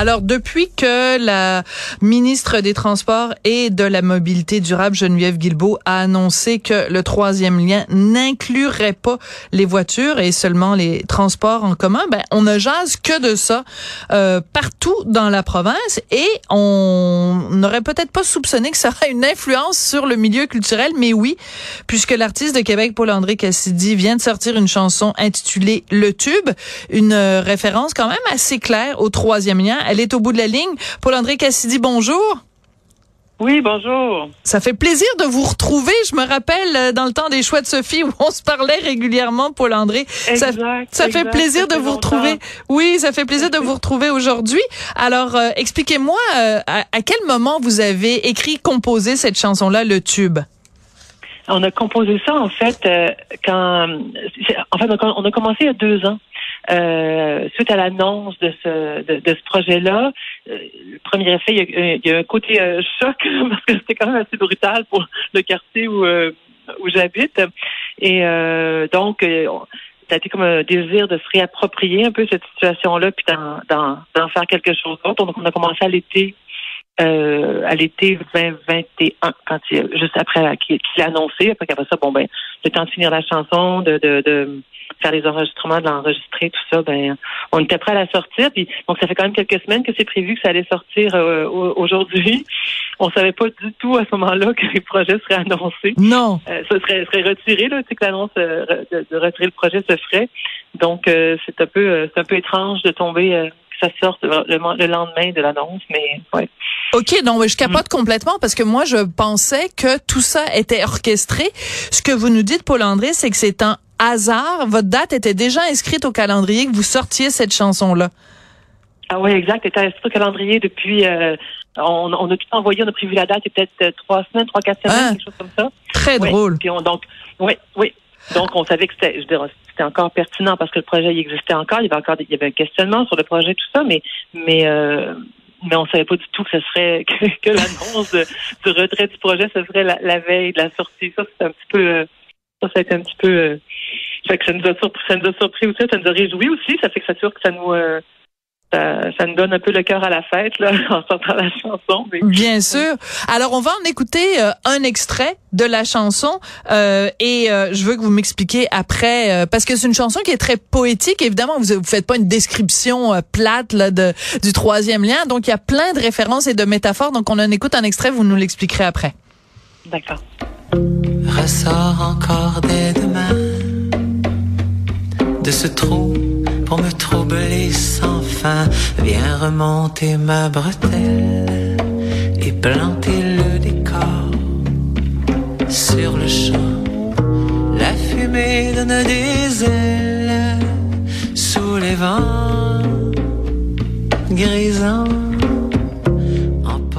Alors, depuis que la ministre des Transports et de la Mobilité durable, Geneviève Guilbeault, a annoncé que le troisième lien n'inclurait pas les voitures et seulement les transports en commun, ben, on ne jase que de ça euh, partout dans la province et on n'aurait peut-être pas soupçonné que ça aurait une influence sur le milieu culturel, mais oui, puisque l'artiste de Québec, Paul-André Cassidy, vient de sortir une chanson intitulée Le Tube, une référence quand même assez claire au troisième lien elle est au bout de la ligne. Paul-André Cassidy, bonjour. Oui, bonjour. Ça fait plaisir de vous retrouver. Je me rappelle euh, dans le temps des choix de Sophie où on se parlait régulièrement, Paul-André. Ça, ça fait plaisir de vous retrouver. Oui, ça fait plaisir de vous retrouver aujourd'hui. Alors, euh, expliquez-moi euh, à, quel moment vous avez écrit, composé cette chanson-là, Le Tube? On a composé ça en fait quand, en fait, on a commencé il y a deux ans. Euh, suite à l'annonce de ce de, ce projet-là, euh, le premier effet, il y a, un côté euh, choc parce que c'était quand même assez brutal pour le quartier où où j'habite. Et donc, ça a été comme un désir de se réapproprier un peu cette situation-là, puis d'en faire quelque chose d'autre. Donc, on a commencé à l'été à l'été 2021, quand il, juste après qu'il l'a annoncé. Après qu'après ça, bon ben, le temps de finir la chanson, de, de, de faire les enregistrements, de l'enregistrer, tout ça, ben on était prêt à la sortir. Puis donc ça fait quand même quelques semaines que c'est prévu que ça allait sortir euh, aujourd'hui. On savait pas du tout à ce moment-là que les projets seraient annoncés. Non. Euh, ça serait, serait retiré là, tu sais que l'annonce euh, de, retirer le projet se ferait. Donc c'est un peu c'est un peu étrange de tomber que ça sorte le, lendemain de l'annonce, mais ouais. OK, non, je capote mm. complètement parce que moi, je pensais que tout ça était orchestré. Ce que vous nous dites, Paul André, c'est que c'est un hasard, votre date était déjà inscrite au calendrier que vous sortiez cette chanson-là. Ah oui, exact. Elle était inscrite au calendrier depuis. Euh, on, a tout envoyé, on a prévu la date, peut-être euh, trois semaines, trois, quatre semaines, ah, quelque chose comme ça. Très drôle. Puis on, donc, oui, oui. Donc, on savait que c'était, c'était encore pertinent parce que le projet il existait encore. Il y avait encore, il y avait un questionnement sur le projet, tout ça, mais, mais, euh, mais on savait pas du tout que ce serait que, l'annonce du retrait du projet, ce serait la, veille de la sortie. Ça, c'est un petit peu. Ça, ça a été un petit peu. Fait que ça nous a surpris, ça nous a surpris aussi, ça nous a réjoui aussi. Ça fait que ça sûr que ça nous euh, ça, nous donne un peu le cœur à la fête là, en sortant la chanson. Bien sûr. Alors on va en écouter euh, un extrait de la chanson euh, et je veux que vous m'expliquiez après parce que c'est une chanson qui est très poétique. Évidemment, vous vous faites pas une description plate là, de du troisième lien. Donc il y a plein de références et de métaphores. Donc on en écoute un extrait. Vous nous l'expliquerez après. D'accord. Ressort encore dès demain de ce trou pour me troubler sans fin. Viens remonter ma bretelle et planter le décor sur le champ. La fumée donne des ailes sous les vents grisants.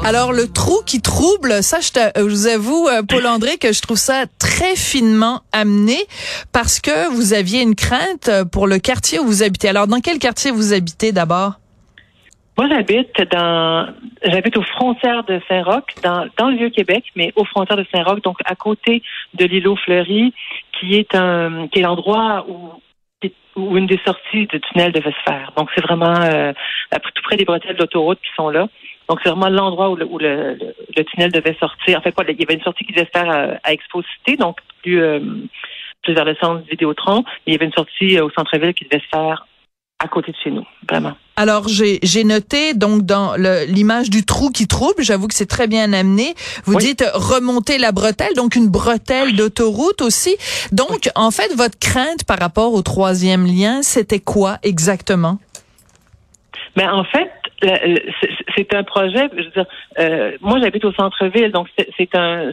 Alors, le trou qui trouble, ça, je, je vous avoue, euh, Paul-André, que je trouve ça très finement amené parce que vous aviez une crainte pour le quartier où vous habitez. Alors, dans quel quartier vous habitez d'abord? Moi, j'habite dans, j'habite aux frontières de Saint-Roch, dans, dans le Vieux-Québec, mais aux frontières de Saint-Roch, donc à côté de l'îlot Fleury, qui est un, qui est l'endroit où où une des sorties du tunnel devait se faire. Donc, c'est vraiment euh, tout près des bretelles de l'autoroute qui sont là. Donc, c'est vraiment l'endroit où, le, où le, le, tunnel devait sortir. En fait, quoi, il y avait une sortie qui devait se faire à, à Expo-Cité, donc plus, euh, plus vers le centre Vidéotron. Il y avait une sortie euh, au centre-ville qui devait se faire à côté de chez nous, vraiment. Alors j'ai j'ai noté donc dans l'image du trou qui trouble, j'avoue que c'est très bien amené. Vous dites remonter la bretelle, donc une bretelle d'autoroute aussi. Donc en fait votre crainte par rapport au troisième lien, c'était quoi exactement? Mais ben, en fait c'est un projet. Je veux dire, euh, moi j'habite au centre-ville, donc c'est un,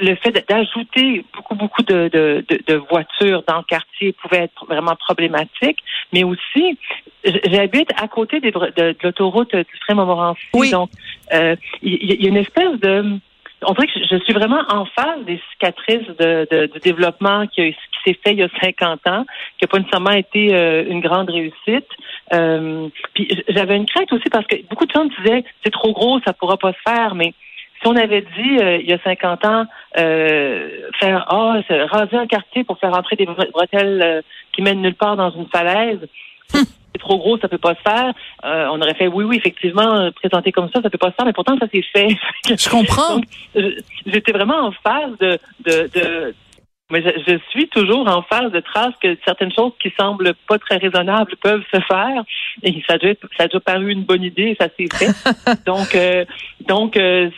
le fait d'ajouter beaucoup, beaucoup de, de, de, voitures dans le quartier pouvait être vraiment problématique, mais aussi, j'habite à côté des, de, l'autoroute du Montmorency, oui. donc euh, il y, a une espèce de... On dirait que je suis vraiment en face des cicatrices de, de, développement qui, qui s'est fait il y a 50 ans, qui n'a pas nécessairement été euh, une grande réussite. Euh, puis j'avais une crainte aussi parce que beaucoup de gens disaient c'est trop gros, ça pourra pas se faire, mais si on avait dit il y a 50 ans faire ah raser un quartier pour faire entrer des bretelles qui mènent nulle part dans une falaise, c'est trop gros, ça peut pas se faire. on aurait fait oui, oui, effectivement, présenter comme ça, ça peut pas se faire, mais pourtant ça s'est fait. Je comprends. J'étais vraiment en phase de, de, de mais je, suis toujours en phase de trace que certaines choses qui semblent pas très raisonnables peuvent se faire. Et ça a déjà, ça a déjà paru une bonne idée, ça s'est fait. donc, euh, donc, euh,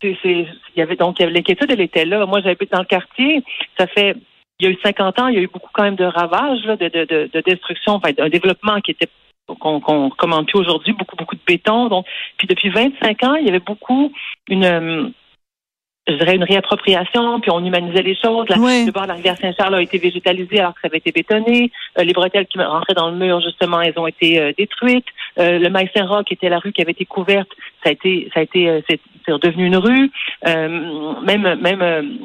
c'est, il y avait donc l'inquiétude, elle était là. Moi, j'habite dans le quartier. Ça fait, il y a eu 50 ans, il y a eu beaucoup quand même de ravages, de, de, de, de destruction, enfin, d'un développement qui était qu'on qu'on commande plus aujourd'hui, beaucoup, beaucoup de béton. Donc, puis depuis 25 ans, il y avait beaucoup une euh, je dirais, une réappropriation, puis on humanisait les choses. Le bord de la rivière Saint-Charles a été végétalisé alors que ça avait été bétonné. Euh, les bretelles qui rentraient dans le mur, justement, elles ont été euh, détruites. Euh, le maïs Saint-Roch, qui était la rue qui avait été couverte, ça a été, ça a été, c'est, devenu une rue. même, même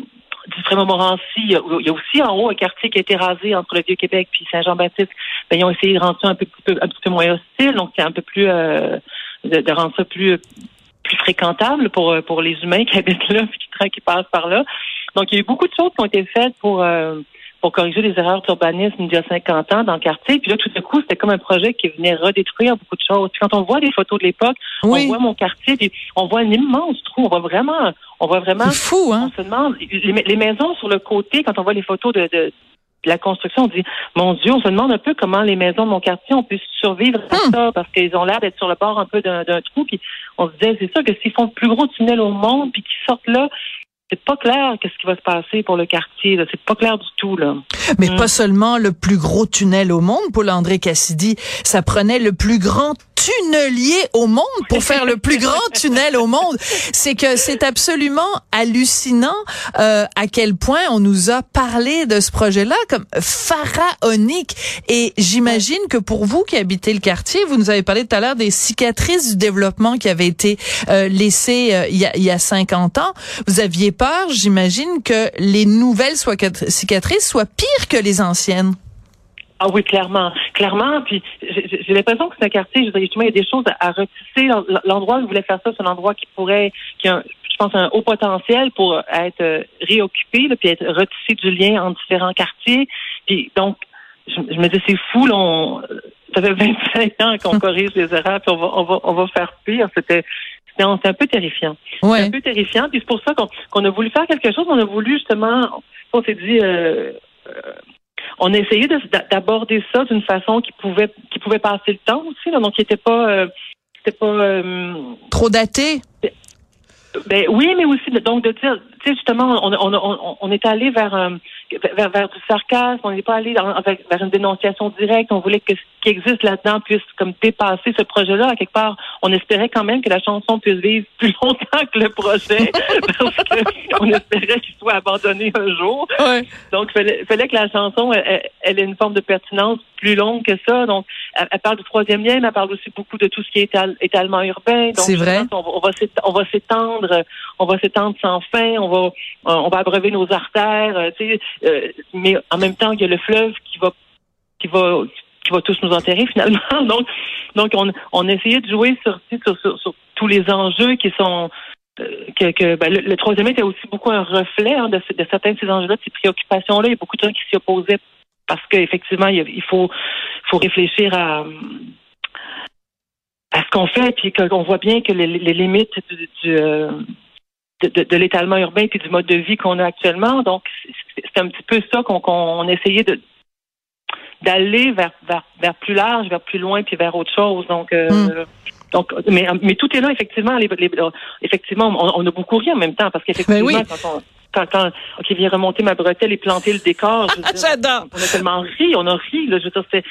du Frémont-Montmorency, il y a aussi en haut un quartier qui a été rasé entre le Vieux-Québec puis Saint-Jean-Baptiste. Ben, ils ont essayé de rendre ça un peu, un petit peu moins hostile, donc c'est un peu plus de, de, rendre ça plus plus fréquentable pour euh, pour les humains qui habitent là qui, qui passent par là. Donc il y a eu beaucoup de choses qui ont été faites pour euh, pour corriger les erreurs d'urbanisme il y a 50 ans dans le quartier. Puis là, tout à coup, c'était comme un projet qui venait redétruire beaucoup de choses. Puis quand on voit des photos de l'époque, on voit mon quartier, puis on voit un immense trou. On voit vraiment, on voit vraiment. C'est fou, hein? On se demande les, les, maisons sur le côté. Quand on voit les photos de, de la construction, on dit, mon Dieu, on se demande un peu comment les maisons de mon quartier ont pu survivre à hmm. ça, parce qu'ils ont l'air d'être sur le bord un peu d'un trou. Puis on se disait, c'est sûr que s'ils font le plus gros tunnel au monde, puis qu'ils sortent là, c'est pas clair qu'est-ce qui va se passer pour le quartier. C'est pas clair du tout là. Mais hmm. pas seulement le plus gros tunnel au monde, Paul André Cassidy, ça prenait le plus grand tunnelier au monde pour faire le plus grand tunnel au monde. C'est que c'est absolument hallucinant euh, à quel point on nous a parlé de ce projet-là comme pharaonique. Et j'imagine que pour vous qui habitez le quartier, vous nous avez parlé tout à l'heure des cicatrices du développement qui avaient été euh, laissées euh, il, y a, il y a 50 ans. Vous aviez peur, j'imagine, que les nouvelles cicatrices soient pires que les anciennes. Ah oui, clairement. Clairement. Puis j'ai l'impression que c'est un quartier, je justement, il y a des choses à, retisser. L'endroit où vous voulez faire ça, c'est un endroit qui pourrait, qui a, je pense, un haut potentiel pour être euh, réoccupé, là, puis être retissé du lien entre différents quartiers. Puis donc, je, me dis, c'est fou, là, on, ça fait 25 ans qu'on corrige les erreurs, puis on va, on va, on va faire pire. C'était c'est un peu terrifiant. Ouais. C'est un peu terrifiant. Puis c'est pour ça qu'on a voulu faire quelque chose. On a voulu justement, on s'est dit, euh, euh on a essayé d'aborder ça d'une façon qui pouvait qui pouvait passer le temps aussi, là, donc qui n'était pas euh, c'était pas euh, trop daté? Ben oui, mais aussi donc de dire, tu sais justement, on, on, on, on est allé vers, euh, vers, vers du sarcasme, on n'est pas allé vers une dénonciation directe. On voulait que ce qui existe là-dedans puisse comme dépasser ce projet-là. À quelque part, on espérait quand même que la chanson puisse vivre plus longtemps que le projet, parce qu'on espérait qu'il soit abandonné un jour. Donc, il fallait, que la chanson, elle, elle, ait une forme de pertinence plus longue que ça. Donc, elle, parle du troisième lien, mais elle parle aussi beaucoup de tout ce qui est étalement urbain. C'est vrai. On, on va s'étendre, on va s'étendre sans fin. On va, on va abreuver nos artères. Euh, tu sais, euh, mais en même temps, il y a le fleuve qui va, qui va, qui va tous nous enterrer finalement. donc, donc on, on a essayé de jouer sur, sur, tous les enjeux qui sont euh, que, ben, le, troisième était aussi beaucoup un reflet hein, de, de, certains de ces enjeux-là, de ces préoccupations-là. Il y a beaucoup de gens qui s'y opposaient parce qu'effectivement, il faut, faut réfléchir à, à ce qu'on fait, puis qu'on voit bien que les, limites du de, de, l'étalement urbain puis du mode de vie qu'on a actuellement. Donc, c'est un petit peu ça qu'on essayait de d'aller vers, vers, vers plus large, vers plus loin, puis vers autre chose. Donc, euh, hmm. donc, mais, mais tout est là effectivement. Les, effectivement, on, a beaucoup ri en même temps parce qu'effectivement, ben quand on quand, quand OK, vient remonter ma bretelle et planter le décor. J'adore. On a tellement ri, on a ri. Là, je veux dire, c'est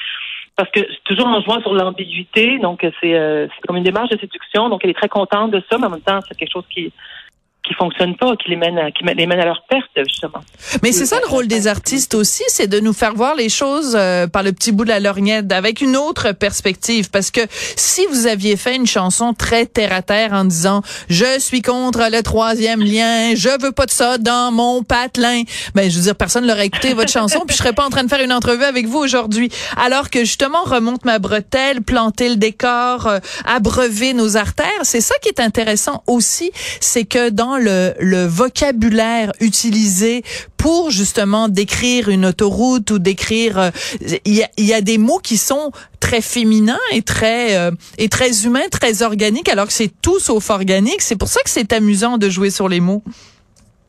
parce que toujours en jouant sur l'ambiguïté, donc c'est euh, comme une démarche de séduction. Donc elle est très contente de ça, mais en même temps, c'est quelque chose qui qui fonctionnent pas, qui les mènent à, qui les mènent à leur perte justement. Mais c'est ça le rôle des artistes aussi, c'est de nous faire voir les choses euh, par le petit bout de la lorgnette, avec une autre perspective. Parce que si vous aviez fait une chanson très terre à terre en disant je suis contre le troisième lien, je veux pas de ça dans mon patelin, ben je veux dire personne l'aurait écouté votre chanson, puis je serais pas en train de faire une entrevue avec vous aujourd'hui. Alors que justement remonte ma bretelle, planter le décor, euh, abreuver nos artères, c'est ça qui est intéressant aussi, c'est que dans le, le vocabulaire utilisé pour justement décrire une autoroute ou décrire euh, il y, a, y, a, des mots qui sont très féminins et très euh, et très humains, très organiques alors que c'est tout sauf organique. C'est pour ça que c'est amusant de jouer sur les mots.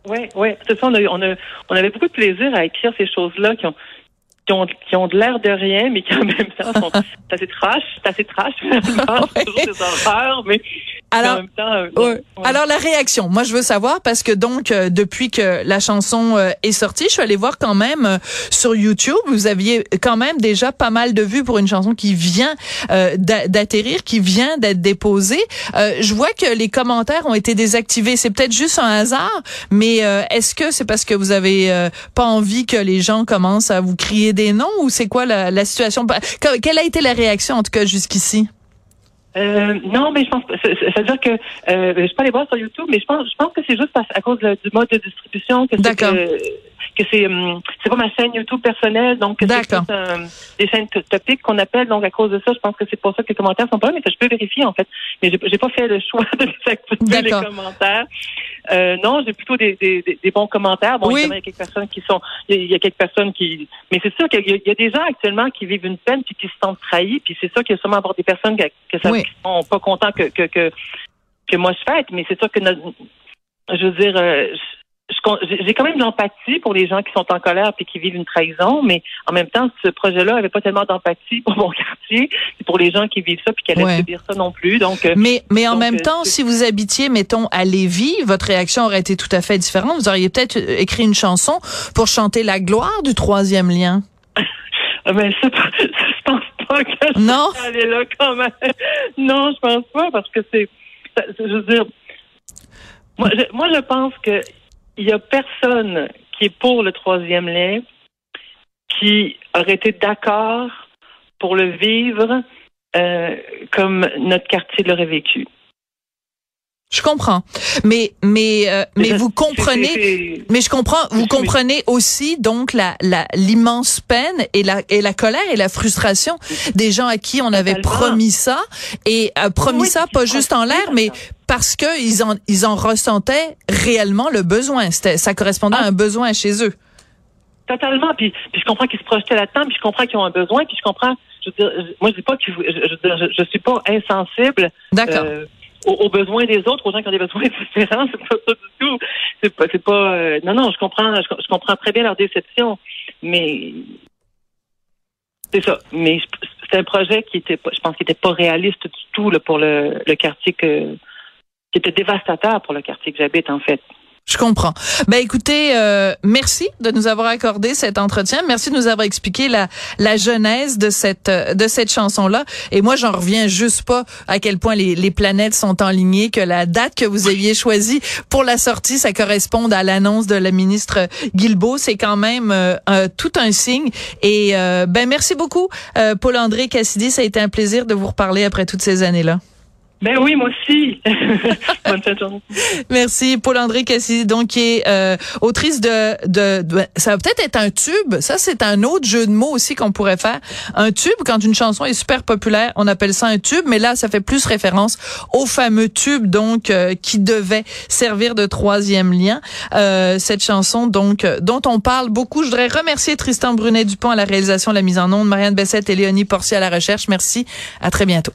Oui, oui, c'est ça. On, a, on, a, on avait beaucoup de plaisir à écrire ces choses-là qui ont qui ont, qui ont de l'air de rien, mais qui en même temps sont assez trash, c'est assez trash finalement, toujours des horreurs, mais alors, euh, alors la réaction, moi je veux savoir parce que donc euh, depuis que la chanson euh, est sortie, je suis allée voir quand même sur YouTube, vous aviez quand même déjà pas mal de vues pour une chanson qui vient d'atterrir, qui vient d'être déposée. je vois que les commentaires ont été désactivés, c'est peut-être juste un hasard, mais est-ce que c'est parce que vous avez pas envie que les gens commencent à vous crier des noms ou c'est quoi la, la situation? Quelle a été la réaction en tout cas jusqu'ici? Euh, non, mais je pense, c'est-à-dire que euh, je peux aller voir sur YouTube, mais je pense, je pense que c'est juste à, cause du mode de distribution que c'est que, que c'est hum, c'est pas ma chaîne YouTube personnelle, donc c'est des chaînes topiques qu'on appelle. Donc à cause de ça, je pense que c'est pour ça que les commentaires sont pas là, mais je peux vérifier en fait. Mais j'ai, pas fait le choix de désactiver les commentaires. Euh, non, j'ai plutôt des, des, des, bons commentaires. Bon, il y a quelques personnes qui sont, il y a quelques personnes qui, mais c'est sûr qu'il y, a des gens actuellement qui vivent une peine puis qui se sentent trahis. Puis c'est sûr qu'il y a sûrement avoir des personnes que, que ça, qui sont pas contents que que, que que moi je fête. Mais c'est sûr que je veux dire. Euh, j'ai quand même de l'empathie pour les gens qui sont en colère et qui vivent une trahison, mais en même temps, ce projet-là avait pas tellement d'empathie pour mon quartier et pour les gens qui vivent ça puis qui allaient subir ça non plus. Donc, euh, mais mais en même euh, temps, si vous habitiez, mettons, à Lévis, votre réaction aurait été tout à fait différente. Vous auriez peut-être euh, écrit une chanson pour chanter la gloire du troisième lien. mais ça, je pense pas que non? aller là quand même. Non, je pense pas parce que c'est, je veux dire, moi, moi, je pense que il y a personne qui est pour le troisième lien qui aurait été d'accord pour le vivre euh, comme notre quartier l'aurait vécu. Je comprends, mais mais euh, mais vous comprenez, mais je comprends, vous comprenez aussi donc la l'immense peine et la et la colère et la frustration des gens à qui on avait promis ça et euh, promis ça pas juste en l'air, mais parce que ils en ils en ressentaient réellement le besoin. C'était ça correspondait à un besoin chez eux. Totalement. Puis, puis je comprends qu'ils se projetaient là-dedans, puis je comprends qu'ils ont un besoin, puis je comprends. Je veux dire, moi je dis pas que je, je, je, suis pas insensible. D'accord. Euh, aux, besoins des autres, aux gens qui ont des besoins différents. C'est pas ça du tout. C'est pas, c'est pas. Euh, non, non, je comprends, je, comprends très bien leur déception, mais c'est ça. Mais c'est un projet qui était, je pense, qui était pas réaliste du tout là, pour le, le quartier que, qui était dévastateur pour le quartier que j'habite en fait. Je comprends. Ben écoutez, euh, merci de nous avoir accordé cet entretien. Merci de nous avoir expliqué la la genèse de cette de cette chanson là. Et moi, j'en reviens juste pas à quel point les, les planètes sont enlignées, que la date que vous aviez choisie pour la sortie, ça corresponde à l'annonce de la ministre Guilbeault. C'est quand même euh, tout un signe. Et euh, ben merci beaucoup, Paul André Cassidy. Ça a été un plaisir de vous reparler après toutes ces années là. Ben oui, moi aussi. Bonne fin de journée. Merci. Paul-André Cassidy, donc, qui est euh, autrice de, de, Ça va peut-être être un tube. Ça, c'est un autre jeu de mots aussi qu'on pourrait faire. Un tube, quand une chanson est super populaire, on appelle ça un tube. Mais là, ça fait plus référence au fameux tube, donc, euh, qui devait servir de troisième lien. Euh, cette chanson, donc, dont on parle beaucoup. Je voudrais remercier Tristan Brunet-Dupont à la réalisation, la mise en onde, Marianne Bessette et Léonie Portier à la recherche. Merci. À très bientôt.